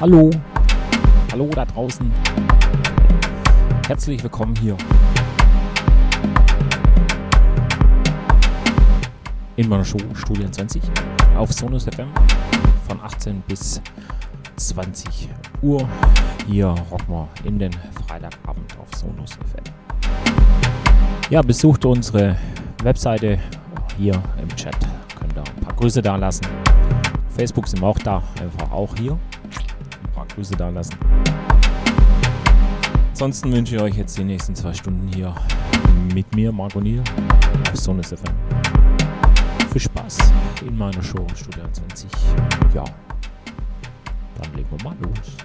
Hallo. Hallo da draußen. Herzlich willkommen hier. In meiner Show Studien 20 auf Sonus FM von 18 bis 20 Uhr. Hier rocken wir in den Freitagabend auf Sonus FM. Ja, besucht unsere Webseite hier im Chat. Könnt ihr ein paar Grüße da lassen. Facebook sind wir auch da, einfach auch hier. Grüße da lassen. Ansonsten wünsche ich euch jetzt die nächsten zwei Stunden hier mit mir, Marco Niel, auf Sonus FM. Viel Spaß in meiner Show Studio 20. Ja, dann legen wir mal los.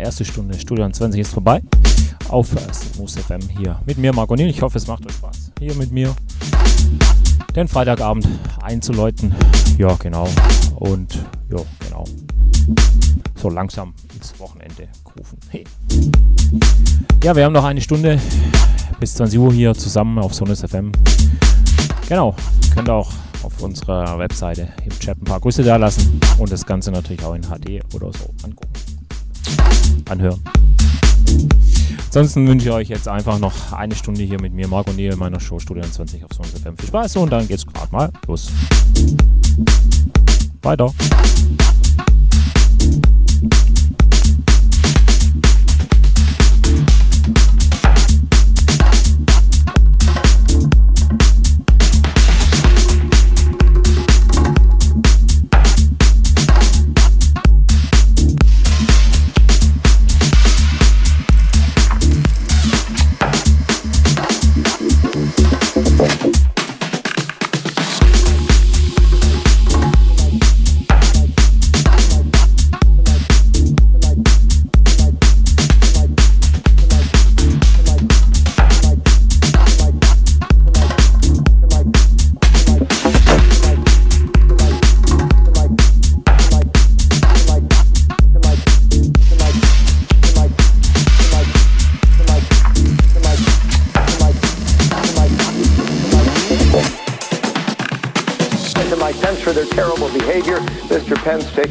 Erste Stunde Studio 20 ist vorbei. Auf Smooth FM hier mit mir, Marco Niel. Ich hoffe, es macht euch Spaß. Hier mit mir den Freitagabend einzuläuten. Ja, genau. Und ja, genau. So langsam ins Wochenende gerufen. Hey. Ja, wir haben noch eine Stunde bis 20 Uhr hier zusammen auf Sonus FM. Genau. Könnt auch auf unserer Webseite im Chat ein paar Grüße da lassen und das Ganze natürlich auch in HD oder so angucken anhören. Ansonsten wünsche ich euch jetzt einfach noch eine Stunde hier mit mir, Marco Neil, meiner Show Studio 20 auf Songs FM. Viel Spaß und dann geht's gerade mal los. Weiter.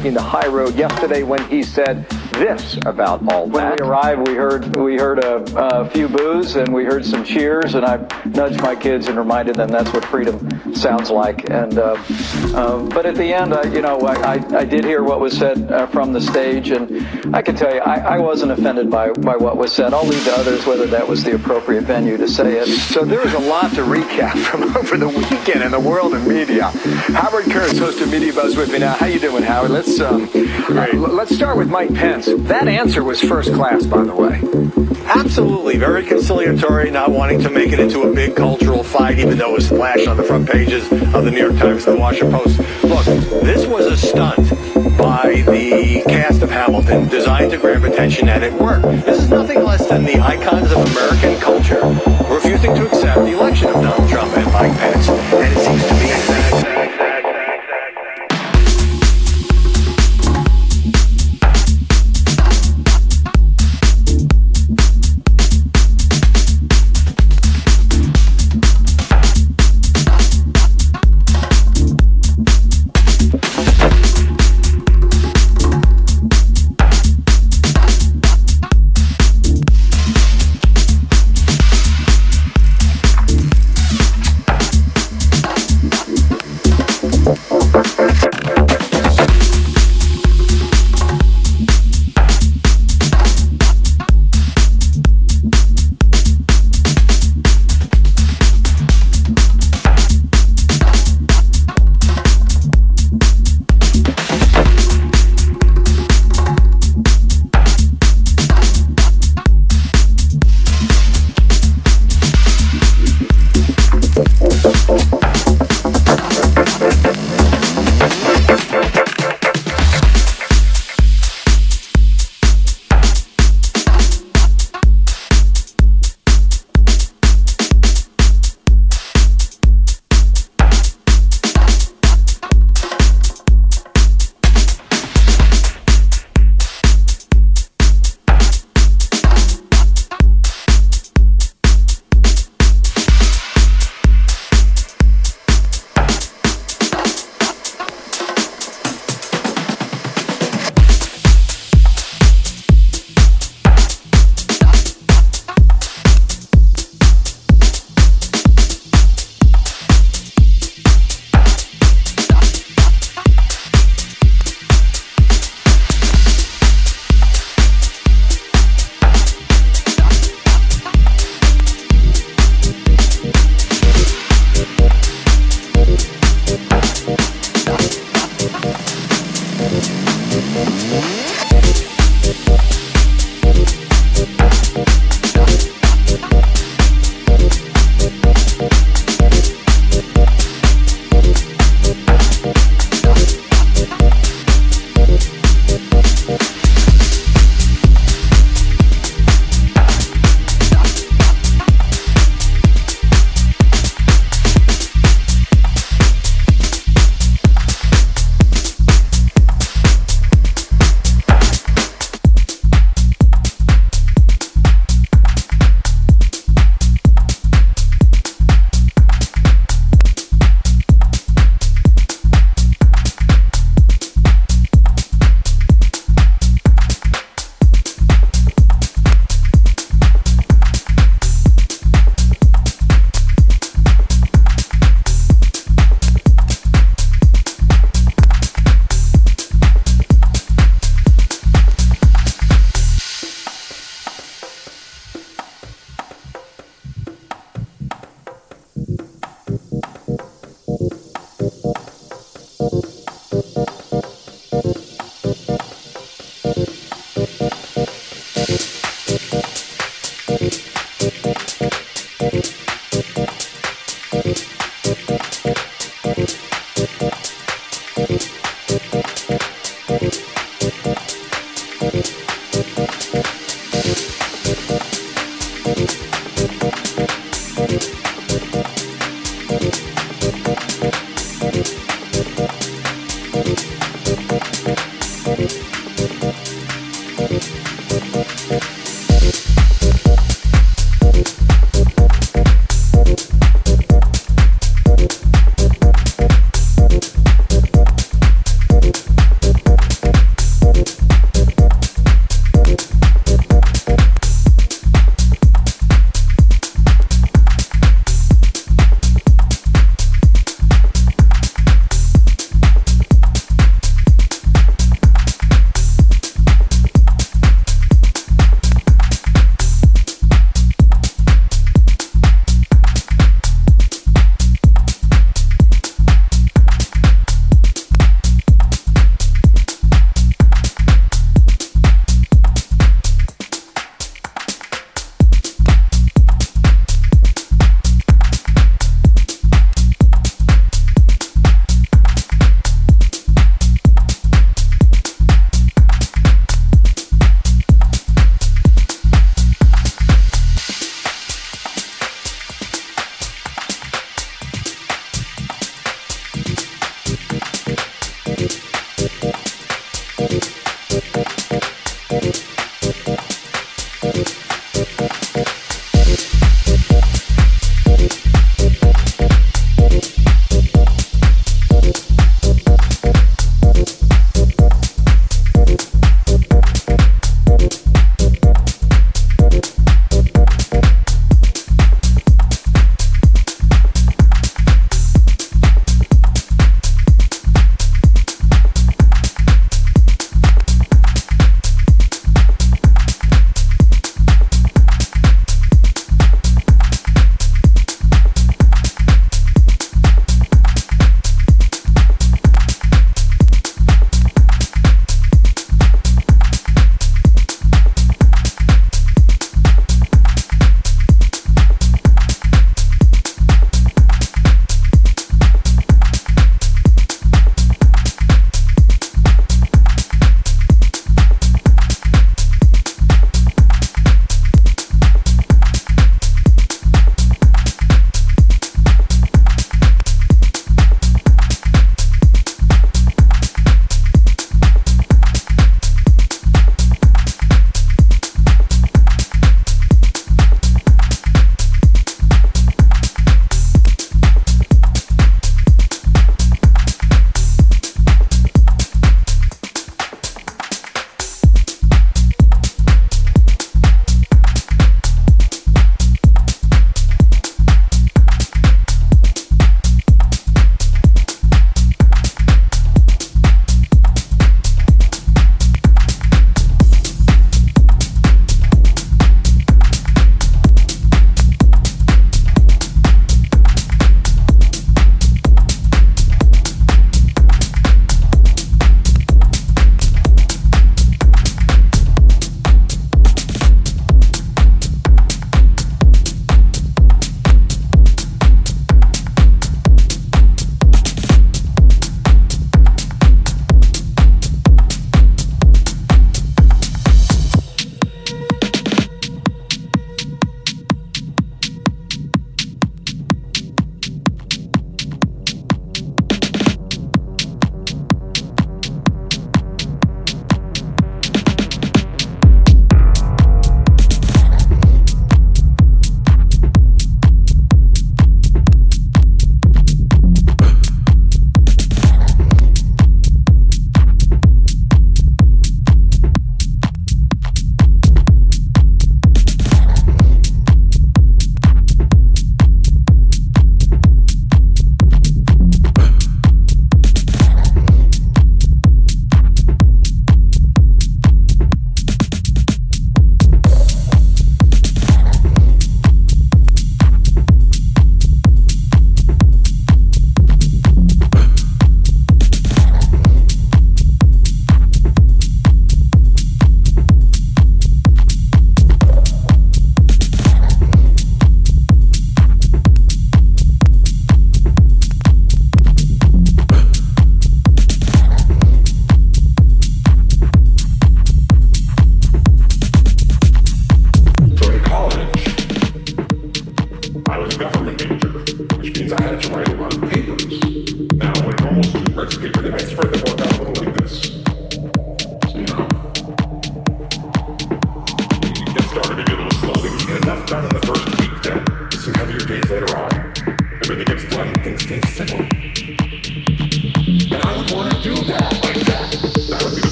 Taking the high road yesterday when he said this about all when that. When we arrived, we heard we heard a, a, few boos and we heard some cheers, and I nudged my kids and reminded them that's what freedom sounds like. And uh, uh, but at the end, I, you know, I, I, I, did hear what was said uh, from the stage, and I can tell you, I, I, wasn't offended by by what was said. I'll leave to others whether that was the appropriate venue to say it. So there was a lot to recap from over the weekend in the world of media. Howard Kurtz, host of Media Buzz, with me now. How you doing, Howard? Let's um, let's start with Mike Pence. That answer was first class, by the way. Absolutely, very conciliatory, not wanting to make it into a big cultural fight, even though it was flashed on the front pages of the New York Times and the Washington Post. Look, this was a stunt by the cast of Hamilton designed to grab attention and it worked. This is nothing less than the icons of American culture refusing to accept the election of Donald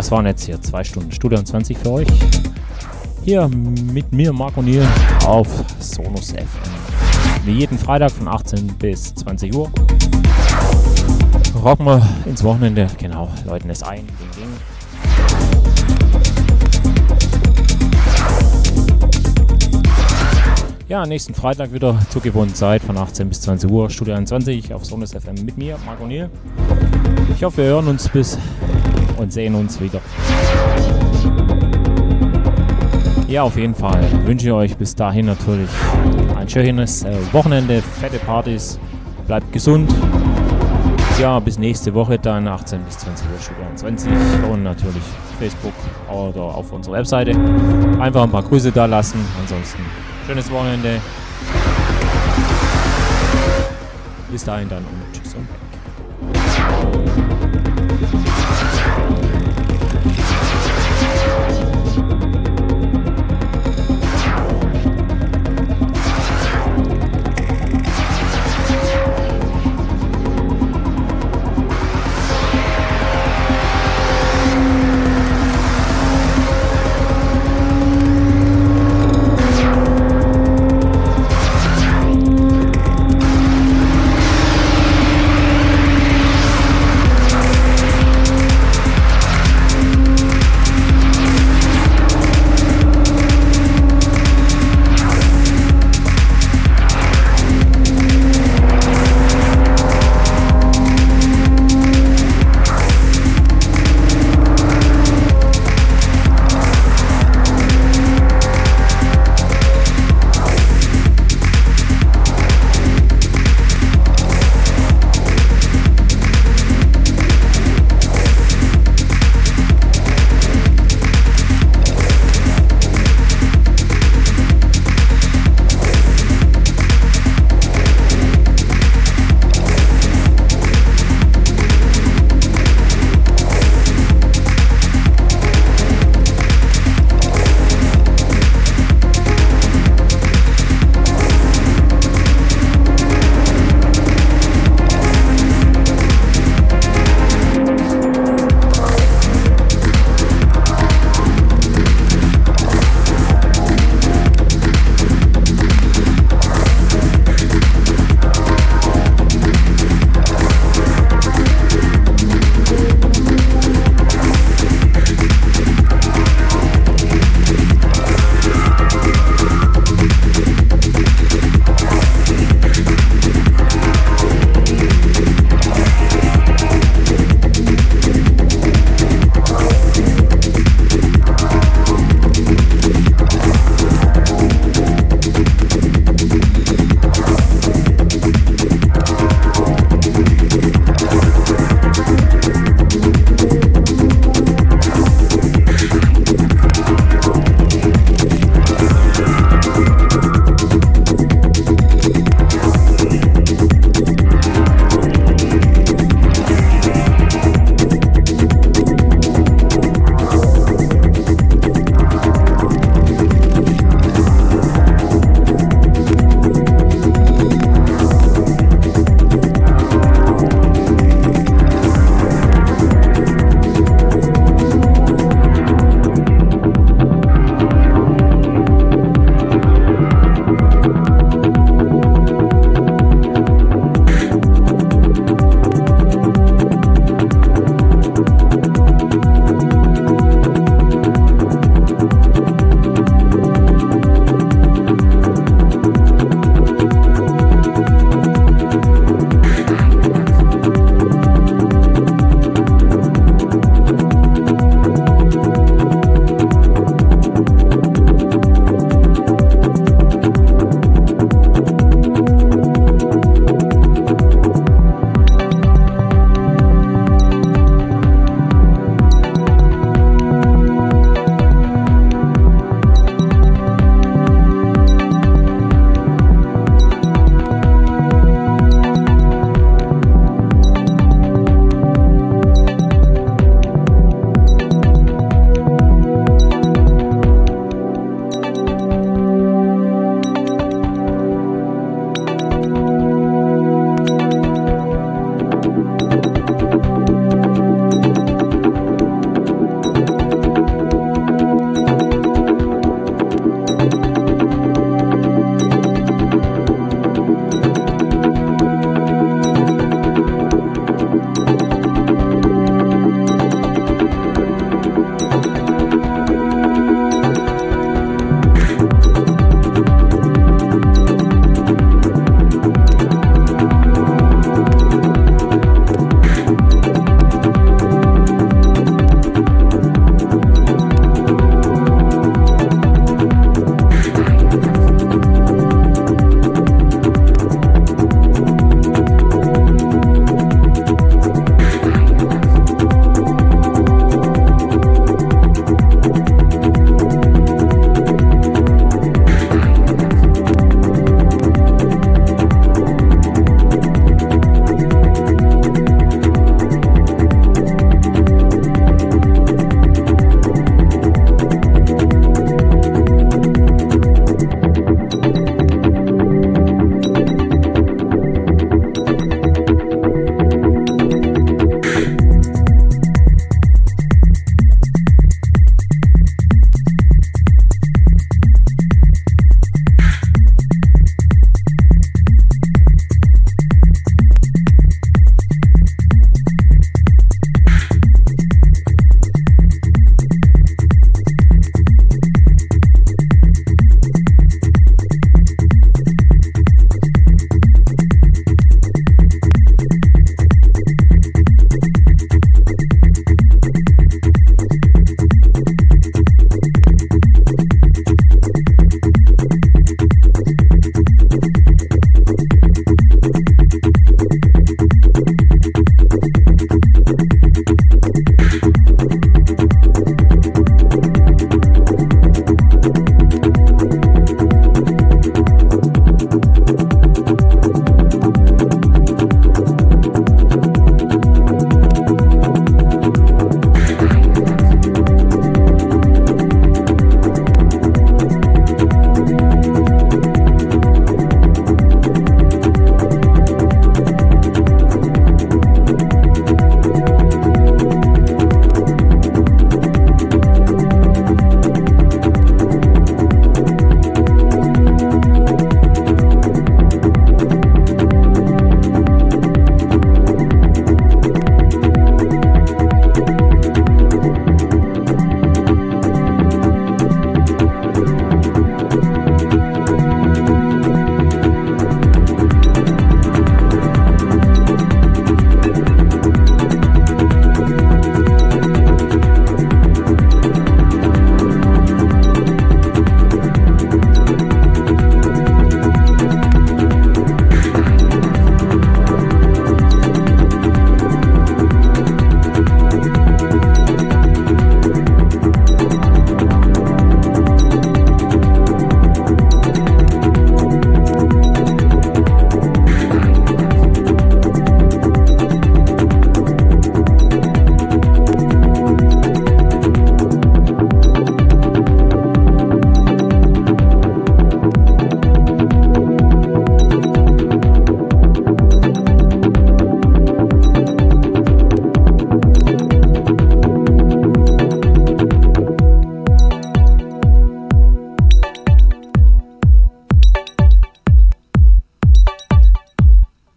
Das waren jetzt hier zwei Stunden Studio 20 für euch. Hier mit mir, Marco Niel, auf Sonus FM. Wie jeden Freitag von 18 bis 20 Uhr. Rocken wir ins Wochenende. Genau, läuten es ein. Ding, ding. Ja, nächsten Freitag wieder zur gewohnten Zeit von 18 bis 20 Uhr, Studio 21 auf Sonus FM mit mir, Marco Niel. Ich hoffe, wir hören uns bis und sehen uns wieder. Ja, auf jeden Fall wünsche ich euch bis dahin natürlich ein schönes äh, Wochenende, fette Partys, bleibt gesund. Ja, bis nächste Woche dann 18 bis 20 Uhr Studio 20 und natürlich Facebook oder auf unserer Webseite. Einfach ein paar Grüße da lassen. Ansonsten schönes Wochenende. Bis dahin dann.